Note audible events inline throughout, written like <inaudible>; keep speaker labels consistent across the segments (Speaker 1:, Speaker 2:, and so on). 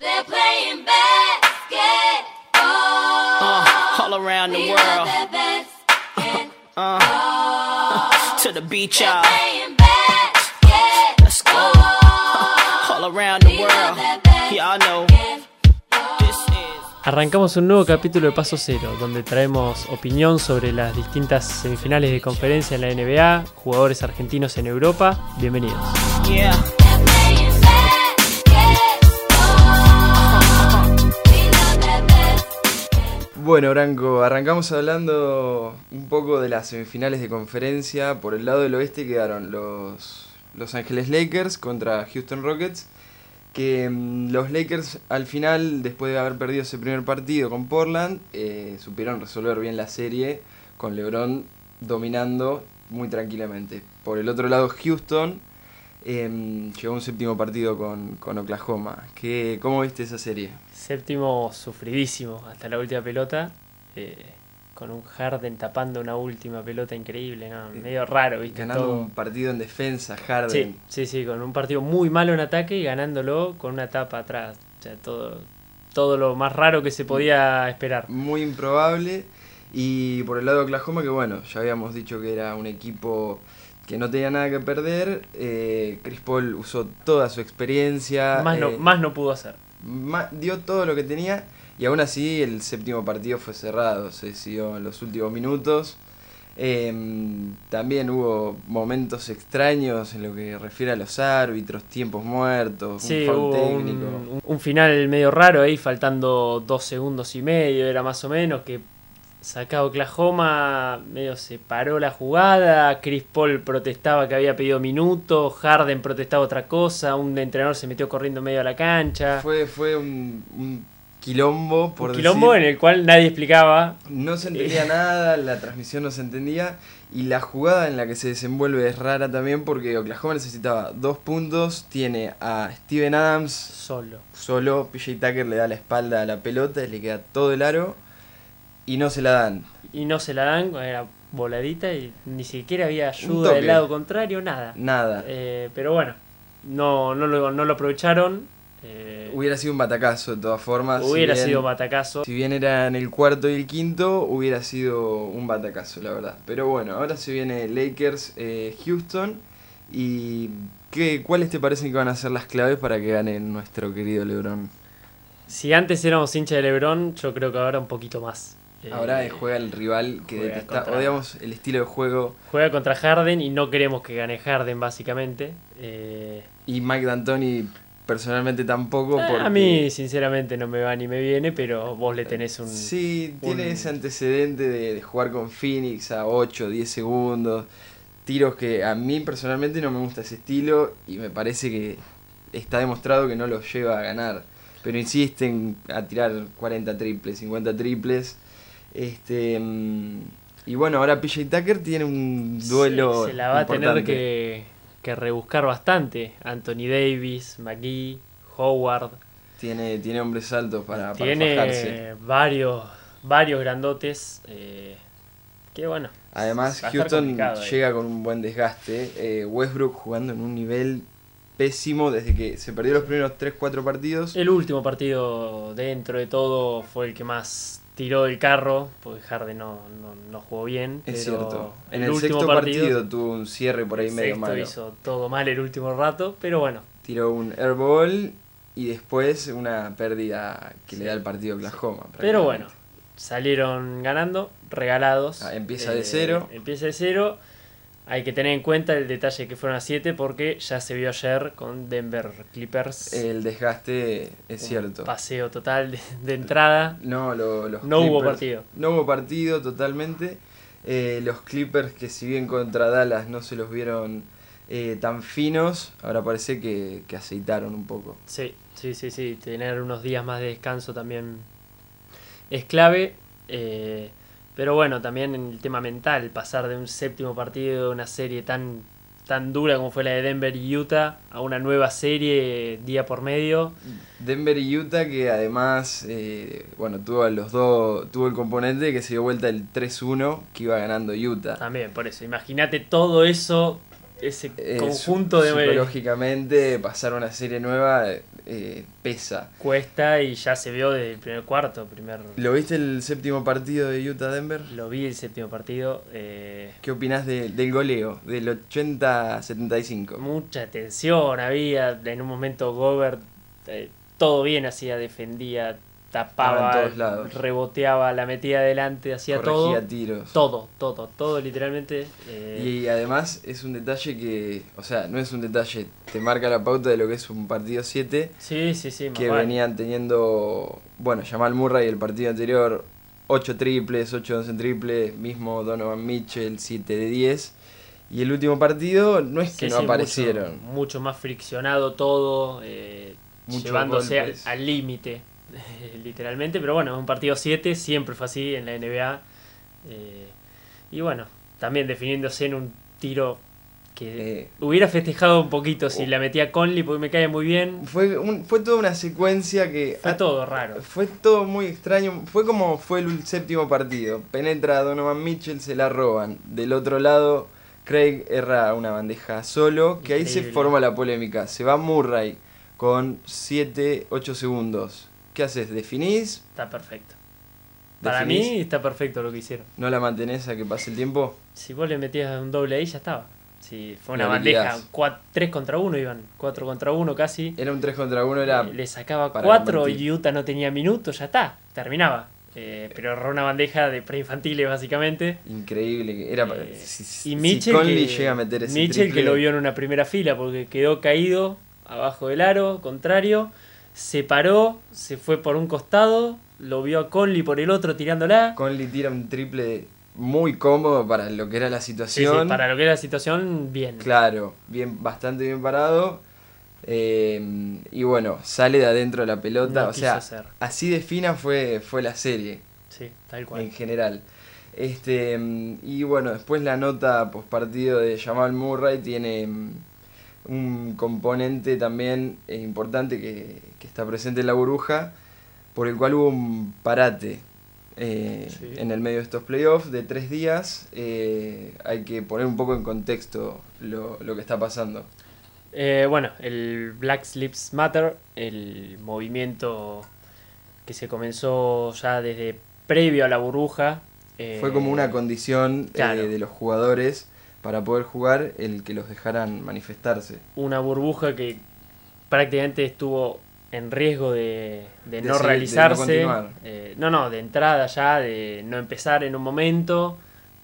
Speaker 1: They're playing basketball.
Speaker 2: Uh, all around the
Speaker 1: We
Speaker 2: world.
Speaker 1: love that basketball.
Speaker 2: To the beach, y'all.
Speaker 1: Playing basketball.
Speaker 2: Let's go. All around the world. Y'all know this is.
Speaker 3: Arrancamos un nuevo capítulo de Paso Cero, donde traemos opinión sobre las distintas semifinales de conferencia en la NBA, jugadores argentinos en Europa. Bienvenidos.
Speaker 2: Yeah.
Speaker 4: Bueno, Branco, arrancamos hablando un poco de las semifinales de conferencia. Por el lado del oeste quedaron los Los Ángeles Lakers contra Houston Rockets. Que mm, los Lakers al final, después de haber perdido ese primer partido con Portland, eh, supieron resolver bien la serie con LeBron dominando muy tranquilamente. Por el otro lado, Houston em, llegó un séptimo partido con, con Oklahoma. ¿Qué, ¿Cómo viste esa serie?
Speaker 3: Séptimo sufridísimo hasta la última pelota, eh, con un Harden tapando una última pelota increíble, ¿no? medio raro, ¿viste?
Speaker 4: Ganando
Speaker 3: Todo.
Speaker 4: un partido en defensa, Harden.
Speaker 3: Sí, sí, sí, con un partido muy malo en ataque y ganándolo con una tapa atrás. O sea, todo, todo lo más raro que se podía esperar.
Speaker 4: muy improbable. Y por el lado de Oklahoma, que bueno, ya habíamos dicho que era un equipo que no tenía nada que perder. eh, Chris Paul usó toda su experiencia.
Speaker 3: Más no,
Speaker 4: eh,
Speaker 3: más no pudo hacer.
Speaker 4: dio todo lo que tenía. Y aún así, el séptimo partido fue cerrado. Se decidió en los últimos minutos. Em, también hubo momentos extraños en lo que refiere a los árbitros, tiempos muertos,
Speaker 3: Sí,
Speaker 4: un foul
Speaker 3: hubo
Speaker 4: técnico.
Speaker 3: un- un final medio raro ahí, faltando dos segundos y medio, era más o menos, que sacaba Oklahoma, medio se paró la jugada, Chris Paul protestaba que había pedido minutos, Harden protestaba otra cosa, un entrenador se metió corriendo medio a la cancha.
Speaker 4: Fue, fue un, un quilombo, por
Speaker 3: un quilombo
Speaker 4: decir.
Speaker 3: en el cual nadie explicaba.
Speaker 4: No se entendía nada, la transmisión no se entendía y la jugada en la que se desenvuelve es rara también porque Oklahoma necesitaba dos puntos, tiene a Steven Adams
Speaker 3: Solo.
Speaker 4: solo, PJ Tucker le da la espalda a la pelota y le queda todo el aro y no se la dan.
Speaker 3: Y no se la dan, era voladita y ni siquiera había ayuda del lado contrario, nada.
Speaker 4: Nada.
Speaker 3: Eh, pero bueno, no, no, lo, no lo aprovecharon. eh,
Speaker 4: Hubiera sido un batacazo de todas formas. si
Speaker 3: hubiera
Speaker 4: bien-
Speaker 3: sido batacazo.
Speaker 4: Si bien era en el cuarto y el quinto, hubiera sido un batacazo, la verdad. Pero bueno, ahora se viene Lakers, eh, Houston. ¿Y qué, cuáles te parecen que van a ser las claves para que gane nuestro querido LeBron?
Speaker 3: Si antes éramos hincha de Lebron, yo creo que ahora un poquito más. Eh,
Speaker 4: Ahora juega el rival que detesta.
Speaker 3: contra-
Speaker 4: Odiamos el estilo de juego.
Speaker 3: juega contra Harden y no queremos que gane Harden, básicamente. Eh,
Speaker 4: Y Mike D'Antoni personalmente tampoco.
Speaker 3: eh,
Speaker 4: Porque,
Speaker 3: A mí, sinceramente, no me va ni me viene, pero vos le tenés un.
Speaker 4: Sí, tiene ese antecedente de, de jugar con Phoenix a 8, 10 segundos. Tiros que a mí personalmente no me gusta ese estilo y me parece que está demostrado que no lo lleva a ganar. Pero insisten a tirar 40 triples, 50 triples. Este y bueno, ahora PJ Tucker tiene un duelo.
Speaker 3: Se, se la va a tener que, que rebuscar bastante. Anthony Davis, McGee, Howard.
Speaker 4: Tiene, tiene hombres altos para, para
Speaker 3: tiene
Speaker 4: fajarse.
Speaker 3: varios, varios grandotes. eh, que bueno.
Speaker 4: Además, Houston
Speaker 3: ahí.
Speaker 4: llega con un buen desgaste. Eh, Westbrook jugando en un nivel pésimo desde que se perdió los primeros 3-4 partidos.
Speaker 3: El último partido, dentro de todo, fue el que más tiró del carro, porque Harden no, no, no jugó bien.
Speaker 4: es
Speaker 3: pero
Speaker 4: cierto. En el, sexto partido, tuvo un cierre por ahí
Speaker 3: el
Speaker 4: medio
Speaker 3: sexto
Speaker 4: malo.
Speaker 3: hizo todo mal el último rato, pero bueno.
Speaker 4: Tiró un airball y después una pérdida que le da el partido a Oklahoma.
Speaker 3: Pero bueno, salieron ganando, regalados.
Speaker 4: Ah, empieza de cero.
Speaker 3: Empieza de cero. Hay que tener en cuenta el detalle que fueron a 7 porque ya se vio ayer con Denver Clippers.
Speaker 4: El desgaste es cierto.
Speaker 3: Paseo total de, de entrada.
Speaker 4: No, lo- los
Speaker 3: No hubo partido.
Speaker 4: No hubo partido totalmente. Eh, los Clippers que si bien contra Dallas no se los vieron eh, tan finos, ahora parece que, que aceitaron un poco.
Speaker 3: Sí, sí, sí, sí. Tener unos días más de descanso también es clave. eh, pero bueno, también en el tema mental, pasar de un séptimo partido de una serie tan, tan dura como fue la de Denver y Utah a una nueva serie día por medio.
Speaker 4: Denver y Utah que además, eh, bueno, tuvo a los dos, tuvo el componente que se dio vuelta el 3-1 que iba ganando Utah.
Speaker 3: También, por eso. Imagínate todo eso ese
Speaker 4: eh,
Speaker 3: conjunto
Speaker 4: su-
Speaker 3: de
Speaker 4: Psicológicamente, pasar una serie nueva eh, pesa.
Speaker 3: cuesta y ya se vio desde el primer cuarto, primer
Speaker 4: ¿Lo viste el séptimo partido de Utah-Denver?
Speaker 3: lo vi el séptimo partido, eh,
Speaker 4: ¿Qué opinás de- del goleo, del 80-75?
Speaker 3: mucha tensión había, en un momento Gobert eh, todo bien hacía, defendía, tapaba,
Speaker 4: en todos lados.
Speaker 3: reboteaba, la metía adelante, hacía todo,
Speaker 4: tiros.
Speaker 3: todo, todo, todo literalmente. eh,
Speaker 4: Y además es un detalle que, o sea, no es un detalle, te marca la pauta de lo que es un partido 7,
Speaker 3: sí, sí, sí,
Speaker 4: que
Speaker 3: vale.
Speaker 4: venían teniendo, bueno, Jamal Murray el partido anterior, 8 triples, 8 11 en triple, mismo Donovan Mitchell, 7 de 10. Y el último partido no es que
Speaker 3: Sí,
Speaker 4: no
Speaker 3: sí,
Speaker 4: aparecieron.
Speaker 3: Mucho, mucho más friccionado todo, eh, llevándose
Speaker 4: golpes.
Speaker 3: al límite, <laughs> literalmente. Pero bueno, es un partido 7, siempre fue así en la NBA. eh, y bueno, también definiéndose en un tiro que
Speaker 4: Eh,
Speaker 3: hubiera festejado un poquito si
Speaker 4: Oh.
Speaker 3: la metía Conley porque me cae muy bien.
Speaker 4: fue, un- fue toda una secuencia que...
Speaker 3: Fue todo raro.
Speaker 4: Fue todo muy extraño. Fue como fue el séptimo partido. Penetra Donovan Mitchell, se la roban. Del otro lado, Craig erra una bandeja solo. Que ahí se forma la polémica. Se va Murray con 7, 8 segundos. ¿Qué haces? ¿Definís?
Speaker 3: Está perfecto. Para
Speaker 4: ¿Definís?
Speaker 3: mí está perfecto lo que hicieron.
Speaker 4: ¿No la mantenés a que pase el tiempo?
Speaker 3: Si vos le metías un doble ahí, ya estaba. Si fue una bandeja,
Speaker 4: habilidad.
Speaker 3: 3 contra 1 iban, 4 contra 1 casi.
Speaker 4: Era un 3 contra 1, era...
Speaker 3: Eh, le sacaba
Speaker 4: para
Speaker 3: 4
Speaker 4: convertir.
Speaker 3: y Utah no tenía minutos, ya está, terminaba. Eh, pero erró una bandeja de preinfantiles básicamente.
Speaker 4: Increíble. Era,
Speaker 3: Eh,
Speaker 4: si,
Speaker 3: y Mitchell, que,
Speaker 4: llega a meter ese
Speaker 3: Mitchell
Speaker 4: triple,
Speaker 3: que lo vio en una primera fila porque quedó caído abajo del aro, contrario, se paró, se fue por un costado, lo vio a Conley por el otro tirándola.
Speaker 4: Conley tira un triple muy cómodo para lo que era la
Speaker 3: Sí, sí,
Speaker 4: situación.
Speaker 3: para lo que era la situación, bien.
Speaker 4: Claro, bien, bastante bien parado. Eh, y bueno, sale de adentro de la pelota.
Speaker 3: No
Speaker 4: o sea, así de fina fue, fue la serie
Speaker 3: Sí, tal
Speaker 4: en
Speaker 3: cual.
Speaker 4: general. Este, mm, y bueno, después la nota post partido de Jamal Murray tiene mm, un componente también eh, importante que, que está presente en la burbuja, por el cual hubo un parate eh,
Speaker 3: Sí.
Speaker 4: en el medio de estos playoffs de tres días. Eh, hay que poner un poco en contexto lo, lo que está pasando.
Speaker 3: Eh, bueno, el Black Lives Matter, el movimiento que se comenzó ya desde previo a la burbuja.
Speaker 4: Fue como una condición
Speaker 3: claro.
Speaker 4: de los jugadores para poder jugar el que los dejaran manifestarse.
Speaker 3: una burbuja que prácticamente estuvo en riesgo de, de
Speaker 4: De
Speaker 3: no
Speaker 4: seguir- de no
Speaker 3: realizarse. Eh, no, no, de entrada ya, de no empezar en un momento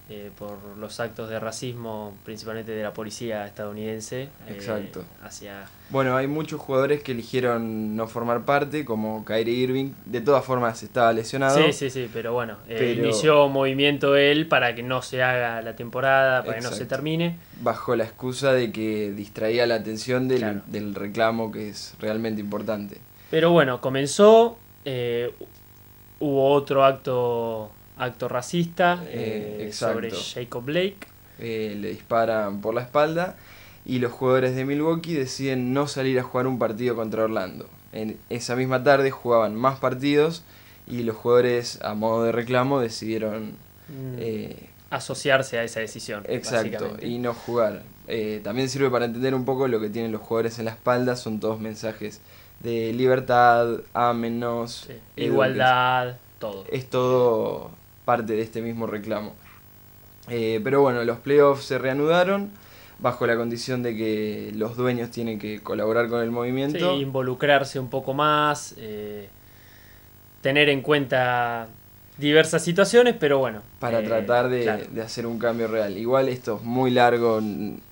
Speaker 3: eh, por los actos de racismo, principalmente de la policía estadounidense. eh,
Speaker 4: Exacto.
Speaker 3: hacia
Speaker 4: Bueno, hay muchos jugadores que eligieron no formar parte, como Kyrie Irving. De todas formas estaba lesionado.
Speaker 3: Sí, sí, sí, pero bueno, eh,
Speaker 4: Pero-
Speaker 3: inició movimiento él para que no se haga la temporada, para que no se termine.
Speaker 4: Bajo la excusa de que distraía la atención del,
Speaker 3: Claro.
Speaker 4: del reclamo que es realmente importante.
Speaker 3: Pero bueno, comenzó, hubo otro acto, acto racista
Speaker 4: Eh,
Speaker 3: eh, sobre Jacob Blake.
Speaker 4: Eh, le disparan por la espalda y los jugadores de Milwaukee deciden no salir a jugar un partido contra Orlando. En esa misma tarde jugaban más partidos y los jugadores a modo de reclamo decidieron
Speaker 3: mm,
Speaker 4: eh,
Speaker 3: asociarse a esa decisión.
Speaker 4: Exacto, y no jugar. Eh, también sirve para entender un poco lo que tienen los jugadores en la espalda, son todos mensajes de libertad, ámenos,
Speaker 3: Sí. Igualdad, todo.
Speaker 4: Es todo parte de este mismo reclamo. Eh, pero bueno, los playoffs se reanudaron bajo la condición de que los dueños tienen que colaborar con el
Speaker 3: Sí,
Speaker 4: movimiento.
Speaker 3: involucrarse un poco más, eh, tener en cuenta diversas situaciones, pero bueno.
Speaker 4: para
Speaker 3: eh,
Speaker 4: tratar de,
Speaker 3: claro.
Speaker 4: de hacer un cambio real. Igual esto es muy largo,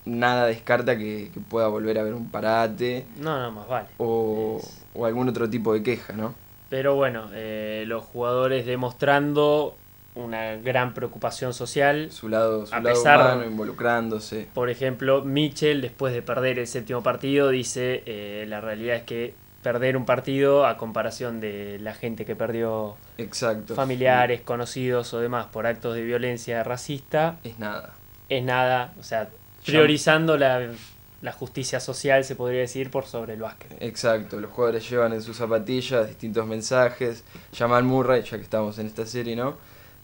Speaker 4: nada descarta que, que pueda volver a haber un parate
Speaker 3: No, no, más vale.
Speaker 4: o,
Speaker 3: Es-
Speaker 4: o algún otro tipo de queja, ¿no?
Speaker 3: Pero bueno, eh, los jugadores demostrando una gran preocupación social.
Speaker 4: Su lado, su
Speaker 3: A
Speaker 4: lado
Speaker 3: pesar-
Speaker 4: humano, involucrándose.
Speaker 3: Por ejemplo, Mitchell, después de perder el séptimo partido, dice, eh, la realidad es que perder un partido a comparación de la gente que perdió
Speaker 4: Exacto.
Speaker 3: familiares, conocidos o demás por actos de violencia racista,
Speaker 4: Es nada.
Speaker 3: es nada, o sea, priorizando la, la justicia social, se podría decir, por sobre el básquet.
Speaker 4: Exacto, los jugadores llevan en sus zapatillas distintos mensajes. Jamal Murray, ya que estamos en esta serie, ¿no?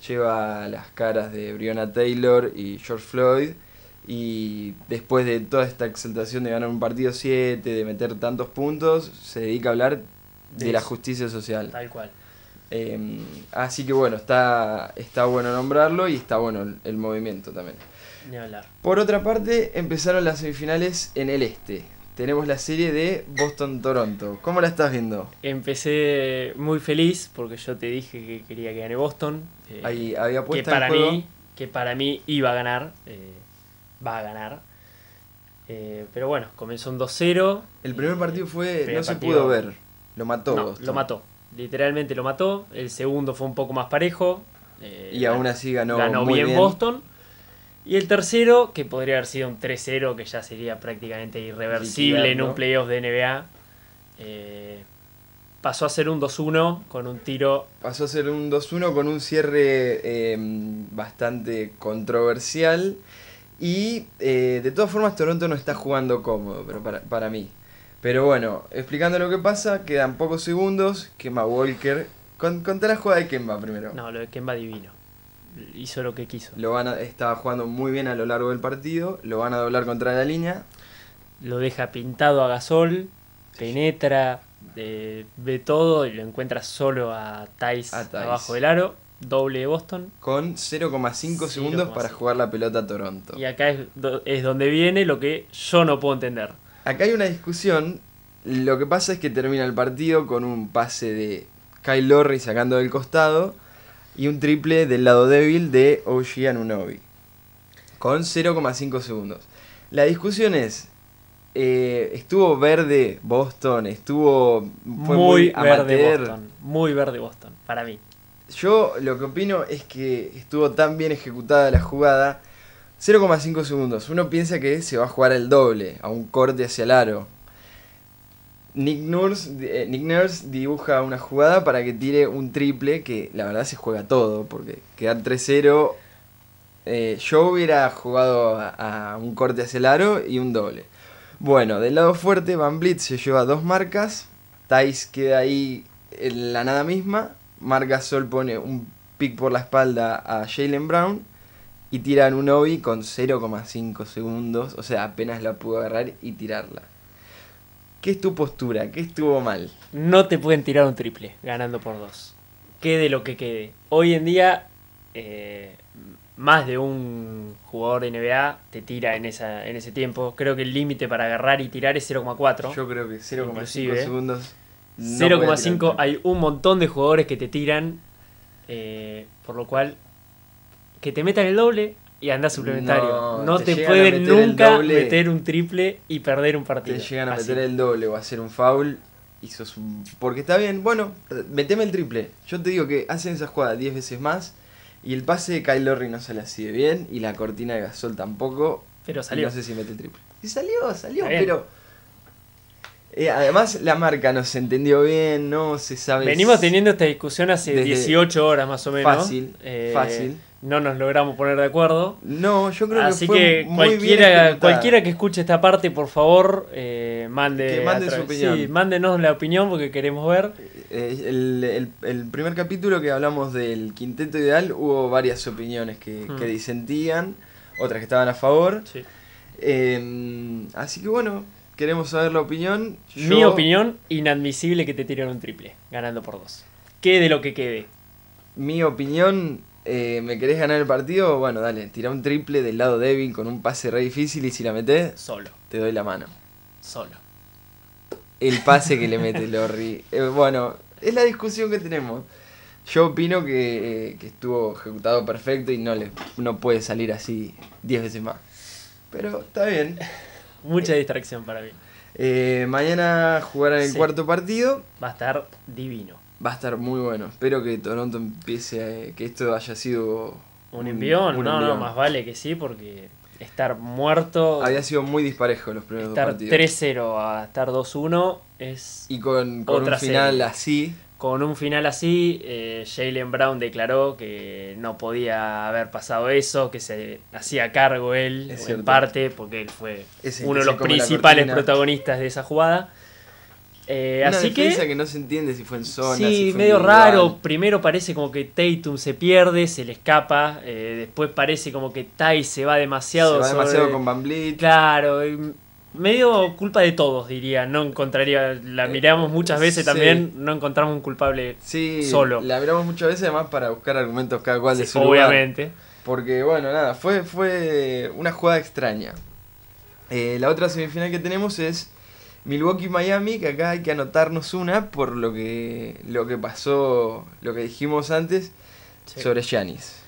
Speaker 4: Lleva las caras de Breonna Taylor y George Floyd. Y después de toda esta exaltación de ganar un partido 7, de meter tantos puntos, se dedica a hablar de,
Speaker 3: De
Speaker 4: la justicia social.
Speaker 3: Tal cual.
Speaker 4: Eh, así que bueno, está, está bueno nombrarlo y está bueno el, el movimiento también.
Speaker 3: Ni hablar.
Speaker 4: Por otra parte, empezaron las semifinales en el este. Tenemos la serie de Boston-Toronto. ¿Cómo la estás viendo?
Speaker 3: Empecé muy feliz porque yo te dije que quería que gane Boston. eh,
Speaker 4: Ahí había
Speaker 3: que para
Speaker 4: juego.
Speaker 3: mí que para mí iba a ganar eh, va a ganar Eh, pero bueno comenzó un 2-0
Speaker 4: El primer
Speaker 3: eh,
Speaker 4: partido fue.
Speaker 3: primer
Speaker 4: no se pudo ver. Lo mató.
Speaker 3: no,
Speaker 4: Boston.
Speaker 3: lo mató literalmente lo mató el segundo fue un poco más parejo eh,
Speaker 4: Y aún así ganó,
Speaker 3: ganó
Speaker 4: muy
Speaker 3: bien,
Speaker 4: bien.
Speaker 3: Boston y el tercero que podría haber sido un 3-0 que ya sería prácticamente irreversible en un playoff de NBA eh, pasó a ser un 2-1 con un tiro
Speaker 4: Pasó a ser un 2-1 con un cierre eh, bastante controversial. Y eh, de todas formas, Toronto no está jugando cómodo, pero para, para mí. Pero bueno, explicando lo que pasa, quedan pocos segundos. Kemba Walker. Con, contá la jugada de Kemba primero.
Speaker 3: no lo de Kemba divino hizo lo que quiso
Speaker 4: Lo van a- estaba jugando muy bien a lo largo del partido. Lo van a doblar contra la línea.
Speaker 3: lo deja pintado a Gasol, penetra, eh, ve todo y lo encuentra solo a Tice. abajo del aro, doble de Boston.
Speaker 4: Con 0,5 segundos
Speaker 3: 0,5.
Speaker 4: para jugar la pelota a Toronto.
Speaker 3: Y acá es, do- es donde viene lo que yo no puedo entender.
Speaker 4: Acá hay una discusión. Lo que pasa es que termina el partido con un pase de Kyle Lowry sacando del costado y un triple del lado débil de OG Anunoby. Con 0,5 segundos. La discusión es, eh, estuvo verde Boston, estuvo fue
Speaker 3: muy, verde. Boston. Muy verde Boston, para mí.
Speaker 4: Yo lo que opino es que estuvo tan bien ejecutada la jugada. 0,5 segundos. Uno piensa que se va a jugar el doble, a un corte hacia el aro. Nick Nurse, eh, Nick Nurse dibuja una jugada para que tire un triple que la verdad se juega todo, porque quedar 3-0. eh, yo hubiera jugado a, a un corte hacia el aro y un doble. Bueno, del lado fuerte, Van Blitz se lleva dos marcas. Tice queda ahí en la nada misma. Marca Sol pone un pick por la espalda a Jalen Brown. Y tiran un Obi con 0,5 segundos. O sea, apenas la pudo agarrar y tirarla. ¿Qué es tu postura? ¿Qué estuvo mal?
Speaker 3: No te pueden tirar un triple ganando por dos. Quede lo que quede. Hoy en día, eh, más de un jugador de NBA te tira en, esa, en ese tiempo. Creo que el límite para agarrar y tirar es 0,4.
Speaker 4: Yo creo que 0,5
Speaker 3: Inclusive,
Speaker 4: segundos. no puede
Speaker 3: 0,5
Speaker 4: tirar.
Speaker 3: hay un montón de jugadores que te tiran, eh, por lo cual que te metan el doble y anda suplementario.
Speaker 4: No,
Speaker 3: No,
Speaker 4: te
Speaker 3: te, pueden
Speaker 4: meter
Speaker 3: nunca meter un triple y perder un partido.
Speaker 4: Te llegan a
Speaker 3: Así.
Speaker 4: meter el doble o a hacer un foul y sos un- Porque está bien, bueno, meteme el triple. Yo te digo que hacen esa jugada 10 veces más y el pase de Kyle Lowry no sale así de bien y la cortina de Gasol tampoco.
Speaker 3: Pero
Speaker 4: Y
Speaker 3: salió.
Speaker 4: no sé si mete el triple. Y salió, salió, pero... eh, además la marca no se entendió bien, no se sabe...
Speaker 3: Venimos teniendo esta discusión hace
Speaker 4: Desde-
Speaker 3: 18 horas más o menos.
Speaker 4: Fácil,
Speaker 3: Eh,
Speaker 4: fácil.
Speaker 3: No nos logramos poner de acuerdo.
Speaker 4: No, yo creo
Speaker 3: Así
Speaker 4: que fue
Speaker 3: que
Speaker 4: muy bien
Speaker 3: cualquiera,
Speaker 4: ejecutada.
Speaker 3: cualquiera que escuche esta parte, por favor, eh, mande,
Speaker 4: Que mande su opinión.
Speaker 3: Sí, mándenos la opinión porque queremos ver.
Speaker 4: Eh, el, el- el primer capítulo que hablamos del quinteto ideal hubo varias opiniones que,
Speaker 3: Hmm.
Speaker 4: que disentían, otras que estaban a favor.
Speaker 3: Sí.
Speaker 4: Eh, así que bueno, queremos saber la opinión.
Speaker 3: Mi opinión, inadmisible que te tiren un triple, ganando por dos. Quede lo que quede.
Speaker 4: Mi opinión, eh, ¿me querés ganar el partido? Bueno, dale, tira un triple del lado débil con un pase re difícil y si la metés,
Speaker 3: Solo,
Speaker 4: te doy la mano.
Speaker 3: solo.
Speaker 4: El pase que le <laughs> mete Lorry. Eh, bueno, es la discusión que tenemos. Yo opino que, eh, que estuvo ejecutado perfecto y no, le, no puede salir así 10 veces más. Pero está bien.
Speaker 3: Mucha distracción para mí.
Speaker 4: Eh, mañana jugarán el
Speaker 3: Sí.
Speaker 4: cuarto partido.
Speaker 3: Va a estar divino.
Speaker 4: Va a estar muy bueno. Espero que Toronto empiece a, que esto haya sido
Speaker 3: Un envión,
Speaker 4: un
Speaker 3: no, no, más vale que sí, porque estar muerto,
Speaker 4: Había sido muy disparejo los primeros dos
Speaker 3: estar
Speaker 4: partidos.
Speaker 3: 3-0 a estar 2-1 es
Speaker 4: Y con, con un final
Speaker 3: serie.
Speaker 4: así.
Speaker 3: Con un final así, eh, Jalen Brown declaró que no podía haber pasado eso, que se hacía cargo él, en parte, porque él fue uno de los principales protagonistas de esa jugada. Eh,
Speaker 4: Una
Speaker 3: así que,
Speaker 4: que no se entiende si fue en zona.
Speaker 3: sí,
Speaker 4: si fue
Speaker 3: medio raro. Primero parece como que Tatum se pierde, se le escapa. eh, después parece como que Tai se va demasiado.
Speaker 4: Se va
Speaker 3: sobre-
Speaker 4: demasiado con Van Vliet.
Speaker 3: Claro, y medio culpa de todos, diría. No encontraría, la miramos muchas veces
Speaker 4: sí.
Speaker 3: también, no encontramos un culpable
Speaker 4: Sí,
Speaker 3: solo.
Speaker 4: la miramos muchas veces además para buscar argumentos cada cual de
Speaker 3: Sí,
Speaker 4: su lugar.
Speaker 3: obviamente.
Speaker 4: Porque bueno, nada, fue, fue una jugada extraña. Eh, la otra semifinal que tenemos es Milwaukee-Miami, que acá hay que anotarnos una por lo que, lo que pasó, lo que dijimos antes sobre Giannis.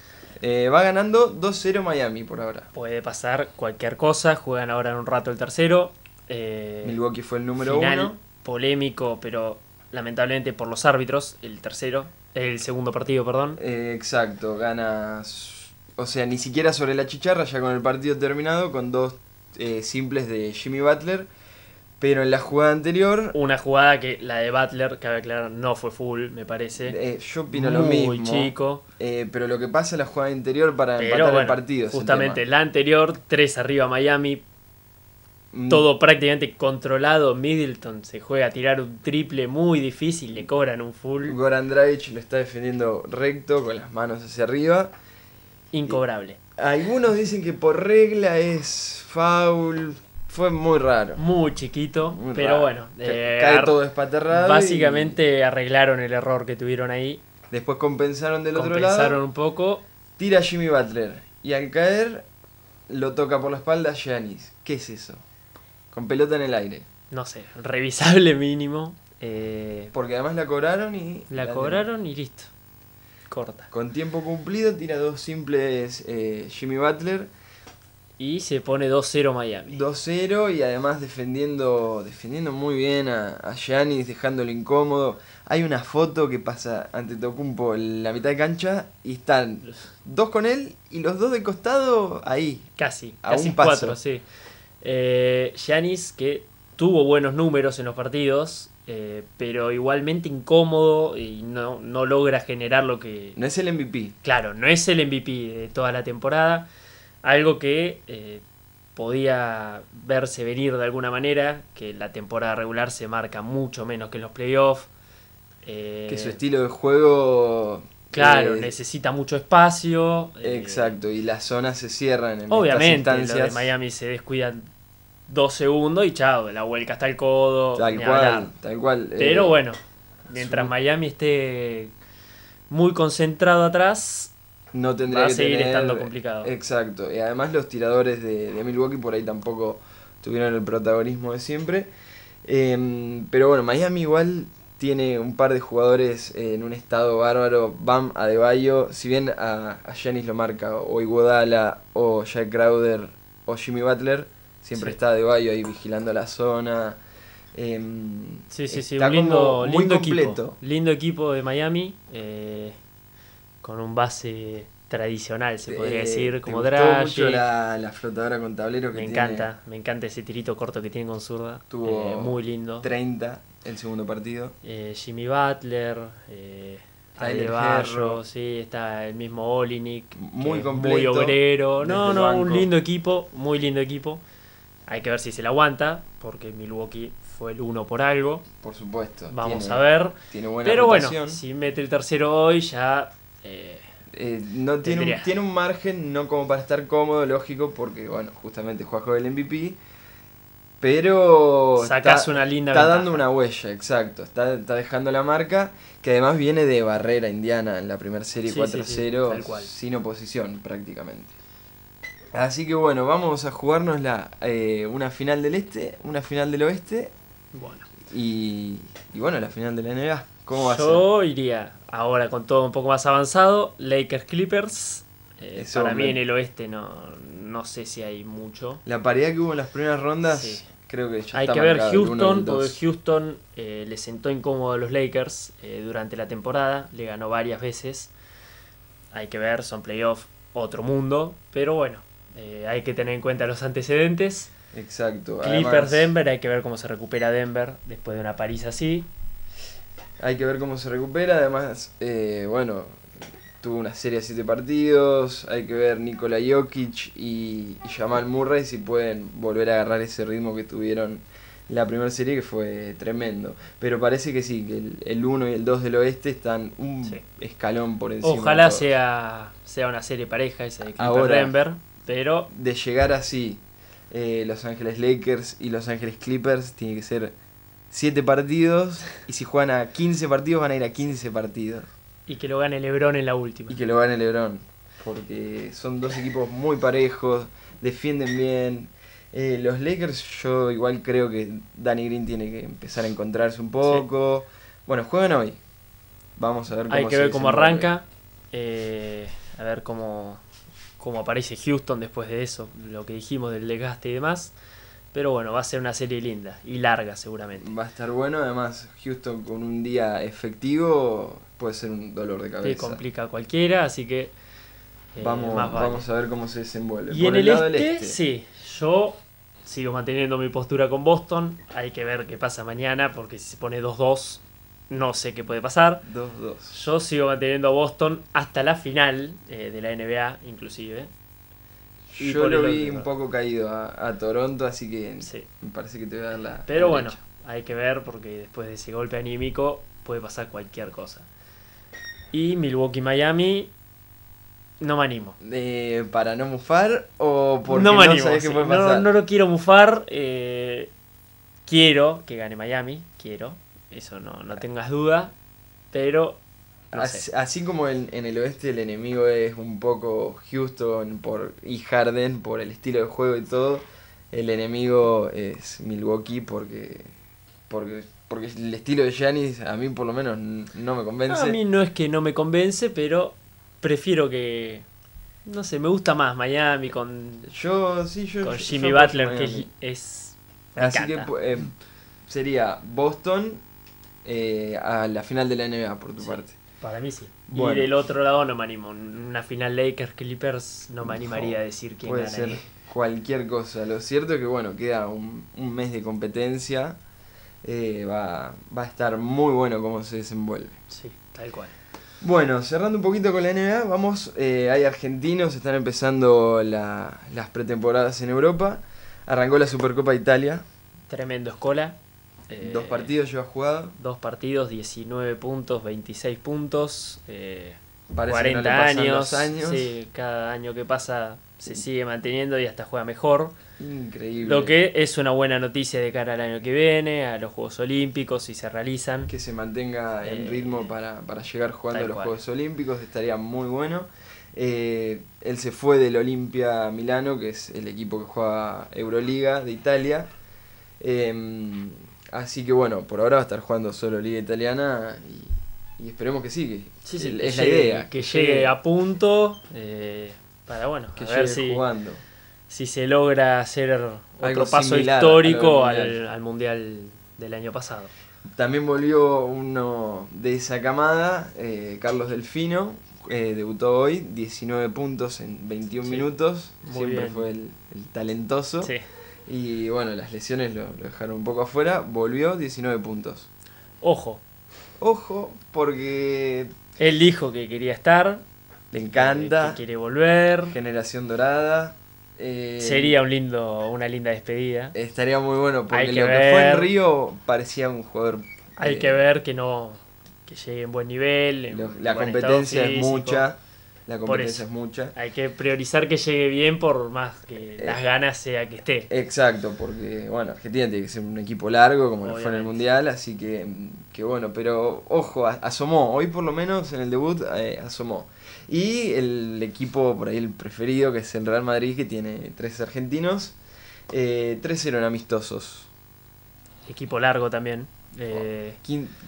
Speaker 4: Eh, va ganando 2-0 Miami por ahora.
Speaker 3: Puede pasar cualquier cosa, juegan ahora en un rato el tercero. eh,
Speaker 4: Milwaukee fue el número
Speaker 3: final
Speaker 4: uno.
Speaker 3: polémico, pero lamentablemente por los árbitros, el tercero, el segundo partido, perdón.
Speaker 4: Eh, exacto, gana. s- O sea, ni siquiera sobre la chicharra, ya con el partido terminado, con dos eh, simples de Jimmy Butler. Pero en la jugada anterior,
Speaker 3: Una jugada que la de Butler, cabe aclarar, no fue full, me parece.
Speaker 4: eh, yo opino lo
Speaker 3: Muy
Speaker 4: mismo.
Speaker 3: chico.
Speaker 4: Eh, pero lo que pasa en la jugada anterior para
Speaker 3: Pero
Speaker 4: empatar
Speaker 3: bueno,
Speaker 4: el partido.
Speaker 3: justamente la anterior, 3 arriba Miami,
Speaker 4: Mm,
Speaker 3: todo prácticamente controlado. Middleton se juega a tirar un triple muy difícil, le cobran un full
Speaker 4: Goran Dragic lo está defendiendo recto, con las manos hacia arriba.
Speaker 3: incobrable.
Speaker 4: Algunos dicen que por regla es foul. Fue muy raro.
Speaker 3: Muy chiquito,
Speaker 4: Muy
Speaker 3: pero
Speaker 4: raro.
Speaker 3: bueno. Eh,
Speaker 4: Cae todo espaterrado. y
Speaker 3: Básicamente arreglaron el error que tuvieron ahí.
Speaker 4: Después compensaron del otro
Speaker 3: compensaron
Speaker 4: lado.
Speaker 3: un poco.
Speaker 4: Tira a Jimmy Butler. Y al caer, lo toca por la espalda Giannis. ¿Qué es eso? Con pelota en el aire.
Speaker 3: No sé, revisable <laughs> mínimo. eh,
Speaker 4: Porque además la cobraron y.
Speaker 3: la cobraron y listo. Corta.
Speaker 4: Con tiempo cumplido, tira dos simples eh, Jimmy Butler.
Speaker 3: Y se pone 2-0 Miami.
Speaker 4: 2-0 y además defendiendo defendiendo muy bien a, a Giannis, dejándolo incómodo. Hay una foto que pasa ante Tocumpo en la mitad de cancha y están dos con él y los dos de costado ahí.
Speaker 3: Casi,
Speaker 4: A
Speaker 3: casi
Speaker 4: un paso.
Speaker 3: cuatro, sí. Eh, Giannis que tuvo buenos números en los partidos, eh, pero igualmente incómodo y no, no logra generar lo que...
Speaker 4: No es el MVP.
Speaker 3: Claro, no es el MVP de toda la temporada, algo que eh, podía verse venir de alguna manera, que la temporada regular se marca mucho menos que en los playoffs. eh,
Speaker 4: Que su estilo de juego.
Speaker 3: Claro,
Speaker 4: eh,
Speaker 3: necesita mucho espacio.
Speaker 4: Exacto, y las zonas se cierran en
Speaker 3: Obviamente,
Speaker 4: estas
Speaker 3: lo de
Speaker 4: instancias.
Speaker 3: Miami se descuidan dos segundos y chao, la vuelca hasta el codo.
Speaker 4: Tal cual,
Speaker 3: hablar.
Speaker 4: tal cual.
Speaker 3: Pero bueno, mientras
Speaker 4: su-
Speaker 3: Miami esté muy concentrado atrás,
Speaker 4: no tendría
Speaker 3: va a
Speaker 4: que
Speaker 3: seguir
Speaker 4: tener-
Speaker 3: estando complicado.
Speaker 4: Exacto, y además los tiradores de, de Milwaukee por ahí tampoco tuvieron el protagonismo de siempre. Em, pero bueno, Miami igual tiene un par de jugadores en un estado bárbaro. Bam Adebayo, si bien a, a Giannis lo marca o Iguodala o Jack Crowder o Jimmy Butler, siempre
Speaker 3: Sí.
Speaker 4: está Adebayo ahí vigilando la zona. Em,
Speaker 3: sí, sí, sí, un lindo,
Speaker 4: muy
Speaker 3: lindo
Speaker 4: completo.
Speaker 3: equipo. Lindo equipo de Miami, eh, con un base tradicional, se podría
Speaker 4: Eh,
Speaker 3: decir,
Speaker 4: ¿te
Speaker 3: como Dragic.
Speaker 4: mucho la, la flotadora con tablero que
Speaker 3: Me
Speaker 4: tiene
Speaker 3: encanta, me encanta ese tirito corto que tiene con zurda.
Speaker 4: Tuvo
Speaker 3: eh, muy lindo.
Speaker 4: 30 el segundo partido.
Speaker 3: Eh, Jimmy Butler, eh, Adebayo,
Speaker 4: Herro.
Speaker 3: sí, está el mismo Olinick,
Speaker 4: Muy completo,
Speaker 3: muy obrero. No, no, un lindo equipo, muy lindo equipo. Hay que ver si se la aguanta, porque Milwaukee fue el uno por algo.
Speaker 4: Por supuesto.
Speaker 3: Vamos
Speaker 4: tiene-
Speaker 3: a ver.
Speaker 4: Tiene buena
Speaker 3: Pero bueno, si mete el tercero hoy, ya. Eh,
Speaker 4: Eh, no tiene un, tiene un margen, no como para estar cómodo, lógico, porque bueno, justamente juega con el MVP. Pero
Speaker 3: Sacás
Speaker 4: está,
Speaker 3: una linda
Speaker 4: está
Speaker 3: ventaja.
Speaker 4: dando una huella, exacto. Está, está dejando la marca, que además viene de barrera indiana en la primera serie
Speaker 3: Sí, sí, sí,
Speaker 4: 4-0,
Speaker 3: tal cual.
Speaker 4: sin oposición prácticamente. Así que bueno, vamos a jugarnos la, eh, una final del este, una final del oeste
Speaker 3: bueno,
Speaker 4: y, y bueno, la final de la NBA. ¿Cómo va a ser?
Speaker 3: yo iría ahora con todo un poco más avanzado. Lakers Clippers. Eh, para
Speaker 4: hombre.
Speaker 3: mí en el oeste no, no sé si hay mucho.
Speaker 4: La paridad que hubo en las primeras rondas,
Speaker 3: Sí.
Speaker 4: creo que ya
Speaker 3: Hay
Speaker 4: está
Speaker 3: que ver Houston, porque. Houston eh, le sentó incómodo a los Lakers eh, durante la temporada, le ganó varias veces. Hay que ver, son playoffs, otro mundo, pero bueno, hay que tener en cuenta los antecedentes.
Speaker 4: Exacto.
Speaker 3: Clippers
Speaker 4: además,
Speaker 3: Denver, hay que ver cómo se recupera Denver después de una París así.
Speaker 4: Hay que ver cómo se recupera. Además, eh, bueno, tuvo una serie de siete partidos. Hay que ver Nikola Jokic y, y Jamal Murray si pueden volver a agarrar ese ritmo que tuvieron la primera serie que fue tremendo. Pero parece que sí, que el, el 1 y el 2 del oeste están un
Speaker 3: Sí.
Speaker 4: escalón por encima.
Speaker 3: Ojalá
Speaker 4: de todos.
Speaker 3: sea, sea una serie pareja esa de
Speaker 4: Ahora-
Speaker 3: Denver, pero
Speaker 4: De llegar así, eh, Los Ángeles Lakers y Los Ángeles Clippers, tiene que ser 7 partidos. Y si juegan a 15 partidos, van a ir a 15 partidos.
Speaker 3: y que lo gane LeBron en la última.
Speaker 4: Y que lo gane LeBron. Porque son dos equipos muy parejos, defienden bien. Eh, los Lakers, yo igual creo que Danny Green tiene que empezar a encontrarse un poco. Bueno, juegan hoy. Vamos a ver cómo
Speaker 3: Hay que
Speaker 4: se
Speaker 3: ver cómo arranca, eh, a ver cómo, cómo aparece Houston después de eso, lo que dijimos del desgaste y demás. Pero bueno, va a ser una serie linda y larga seguramente.
Speaker 4: Va a estar bueno, además Houston con un día efectivo puede ser un dolor de cabeza.
Speaker 3: complica a cualquiera, así que eh,
Speaker 4: vamos,
Speaker 3: vale.
Speaker 4: vamos a ver cómo se desenvuelve.
Speaker 3: Y
Speaker 4: Por
Speaker 3: en el,
Speaker 4: lado del
Speaker 3: este, sí, yo sigo manteniendo mi postura con Boston. Hay que ver qué pasa mañana, porque si se pone 2-2, no sé qué puede pasar.
Speaker 4: 2-2.
Speaker 3: Yo sigo manteniendo a Boston hasta la final eh, de la NBA, inclusive. Y
Speaker 4: Yo lo vi
Speaker 3: otro,
Speaker 4: un poco caído a, a Toronto, así que
Speaker 3: Sí.
Speaker 4: me parece que te voy a dar la.
Speaker 3: Pero
Speaker 4: la
Speaker 3: bueno,
Speaker 4: derecha.
Speaker 3: hay que ver porque después de ese golpe anímico puede pasar cualquier cosa. Y Milwaukee-Miami, no me animo.
Speaker 4: Eh, ¿Para no mufar o porque
Speaker 3: no
Speaker 4: no,
Speaker 3: me animo.
Speaker 4: sabes
Speaker 3: sí.
Speaker 4: qué puede
Speaker 3: No-? No, lo quiero mufar. eh, quiero que gane Miami. Quiero. Eso no, no tengas duda. Pero. No
Speaker 4: así,
Speaker 3: sé.
Speaker 4: así como en, en el oeste el enemigo es un poco Houston por, y Harden por el estilo de juego y todo, el enemigo es Milwaukee porque porque porque el estilo de Giannis a mí por lo menos no me convence.
Speaker 3: A mí no es que no me convence, pero prefiero que. No sé, me gusta más Miami con,
Speaker 4: Yo sí yo
Speaker 3: con Jimmy
Speaker 4: yo
Speaker 3: Butler, que es. me
Speaker 4: Así que
Speaker 3: encanta.
Speaker 4: eh, sería Boston eh, a la final de la NBA por tu
Speaker 3: Sí.
Speaker 4: parte.
Speaker 3: Para mí sí.
Speaker 4: Bueno.
Speaker 3: Y del otro lado no me animo. Una final Lakers Clippers no me animaría a decir quién
Speaker 4: Puede
Speaker 3: gana.
Speaker 4: ser
Speaker 3: ahí.
Speaker 4: cualquier cosa. Lo cierto es que bueno, queda un, un mes de competencia. Eh, va, va a estar muy bueno cómo se desenvuelve.
Speaker 3: Sí, tal cual.
Speaker 4: Bueno, cerrando un poquito con la NBA, vamos, eh, hay argentinos, están empezando la- las pretemporadas en Europa. Arrancó la Supercopa Italia,
Speaker 3: Tremendo escola. Eh,
Speaker 4: dos partidos lleva jugado.
Speaker 3: Dos partidos, 19 puntos, 26 puntos. eh,
Speaker 4: Parece que no
Speaker 3: 40
Speaker 4: le pasan
Speaker 3: años. Sí, cada año que pasa se sigue manteniendo y hasta juega mejor.
Speaker 4: Increíble.
Speaker 3: Lo que es una buena noticia de cara al año que viene, a los Juegos Olímpicos, si se realizan.
Speaker 4: que se mantenga en
Speaker 3: Eh,
Speaker 4: ritmo para, para llegar jugando a los
Speaker 3: cual.
Speaker 4: Juegos Olímpicos, estaría muy bueno. Eh, él se fue del Olimpia Milano, que es el equipo que juega Euroliga de Italia. Eh, así que bueno, por ahora va a estar jugando solo Liga Italiana y, y esperemos que sí, que
Speaker 3: Sí,
Speaker 4: es la
Speaker 3: llegue-
Speaker 4: idea.
Speaker 3: Que llegue a punto eh, para, bueno,
Speaker 4: que
Speaker 3: a ver si,
Speaker 4: jugando.
Speaker 3: si se logra hacer otro
Speaker 4: Algo
Speaker 3: paso histórico al,
Speaker 4: Mundial.
Speaker 3: al Mundial del año pasado.
Speaker 4: También volvió uno de esa camada, eh, Carlos Delfino, eh, debutó hoy, 19 puntos en 21
Speaker 3: Sí,
Speaker 4: minutos,
Speaker 3: muy
Speaker 4: siempre
Speaker 3: bien.
Speaker 4: fue el, el talentoso.
Speaker 3: Sí.
Speaker 4: Y bueno, las lesiones lo, lo dejaron un poco afuera, volvió 19 puntos.
Speaker 3: Ojo,
Speaker 4: Ojo, porque
Speaker 3: él dijo que quería estar,
Speaker 4: le encanta,
Speaker 3: que quiere volver.
Speaker 4: generación dorada. eh,
Speaker 3: Sería un lindo, una linda despedida.
Speaker 4: Estaría muy bueno, porque
Speaker 3: que
Speaker 4: lo que fue en. Río parecía un jugador...
Speaker 3: Hay
Speaker 4: eh,
Speaker 3: que ver que no que llegue en buen nivel. en
Speaker 4: lo- la
Speaker 3: buen
Speaker 4: competencia es mucha. La competencia es mucha.
Speaker 3: Hay que priorizar que llegue bien por más que
Speaker 4: Eh,
Speaker 3: las ganas sea que esté.
Speaker 4: Exacto, porque bueno, Argentina tiene que ser un equipo largo como lo fue en el. Mundial, así que, que bueno, pero ojo, asomó, hoy por lo menos en el debut eh, asomó. Y el equipo por ahí el preferido, que es el Real Madrid, que tiene tres argentinos, eh, tres eran amistosos.
Speaker 3: Equipo largo también. Eh,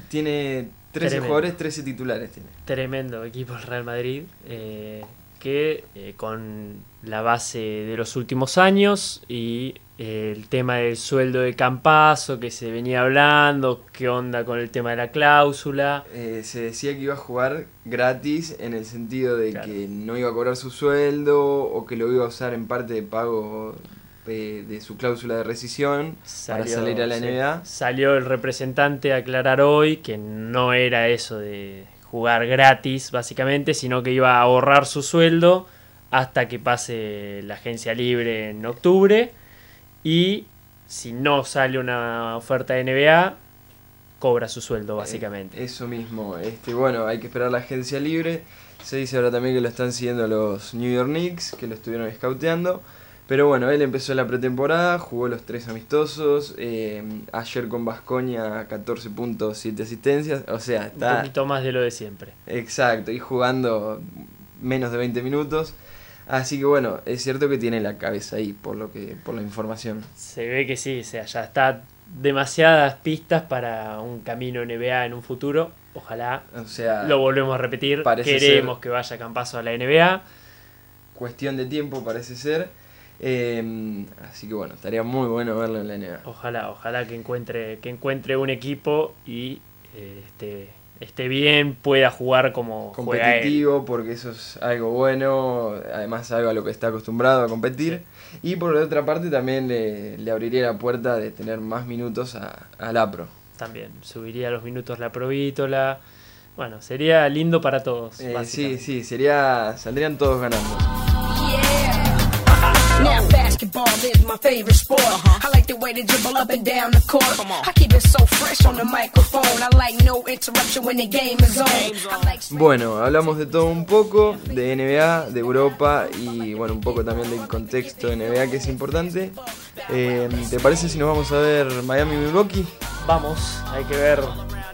Speaker 4: Tiene 13
Speaker 3: Tremendo.
Speaker 4: jugadores, 13 titulares tiene.
Speaker 3: tremendo equipo el Real Madrid. eh, que eh, con la base de los últimos años y eh, el tema del sueldo de Campazo que se venía hablando, qué onda con el tema de la cláusula.
Speaker 4: Eh, se decía que iba a jugar gratis en el sentido de
Speaker 3: Claro.
Speaker 4: que no iba a cobrar su sueldo o que lo iba a usar en parte de pago eh, de su cláusula de rescisión para
Speaker 3: Salió-
Speaker 4: salir a la
Speaker 3: sí.
Speaker 4: NBA.
Speaker 3: Salió el representante a aclarar hoy que no era eso de jugar gratis, básicamente, sino que iba a ahorrar su sueldo hasta que pase la agencia libre en octubre y si no sale una oferta de NBA, cobra su sueldo básicamente.
Speaker 4: Eh, eso mismo. Este, bueno, hay que esperar la agencia libre. Se dice ahora también que lo están siguiendo los New York Knicks, que lo estuvieron scouteando. Pero bueno, él empezó la pretemporada, jugó los tres amistosos. eh, ayer con Basconia 14 puntos, 7 asistencias. O sea,
Speaker 3: Un
Speaker 4: está
Speaker 3: poquito más de lo de siempre.
Speaker 4: exacto. Y jugando menos de 20 minutos. Así que bueno, es cierto que tiene la cabeza ahí, por lo que por la información.
Speaker 3: Se ve que sí, o sea, ya está demasiadas pistas para un camino NBA en un futuro. Ojalá
Speaker 4: O sea,
Speaker 3: lo volvemos a repetir. Queremos que vaya Campazo a la NBA.
Speaker 4: cuestión de tiempo parece ser. Eh, así que bueno, estaría muy bueno verlo en la NBA.
Speaker 3: Ojalá, ojalá que encuentre, que encuentre un equipo y eh, esté, esté bien, pueda jugar como juega él.
Speaker 4: competitivo porque eso es algo bueno, además algo a lo que está acostumbrado a competir y por otra parte también le, le abriría la puerta de tener más minutos a, al APRO.
Speaker 3: También subiría los minutos la provítola. Bueno, sería lindo para todos.
Speaker 4: Eh, sí, sí, sería, saldrían todos ganando.
Speaker 5: Now basketball is my favorite sport. I like the way they dribble up and down the court. I keep it so fresh on the microphone. I like no interruption when the game is on. I like
Speaker 4: Bueno, hablamos de todo un poco, de NBA, de Europa y bueno, un poco también del contexto de NBA que es importante. Eh, ¿Te parece si nos vamos a ver Miami-Milwaukee?
Speaker 3: Vamos, hay que ver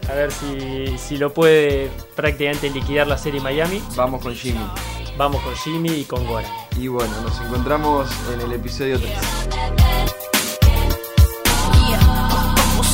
Speaker 3: a ver si, si lo puede prácticamente liquidar la serie Miami.
Speaker 4: Vamos con Jimmy.
Speaker 3: Vamos con Jimmy y con Gora.
Speaker 4: Y bueno, nos encontramos en el episodio 3.
Speaker 1: that best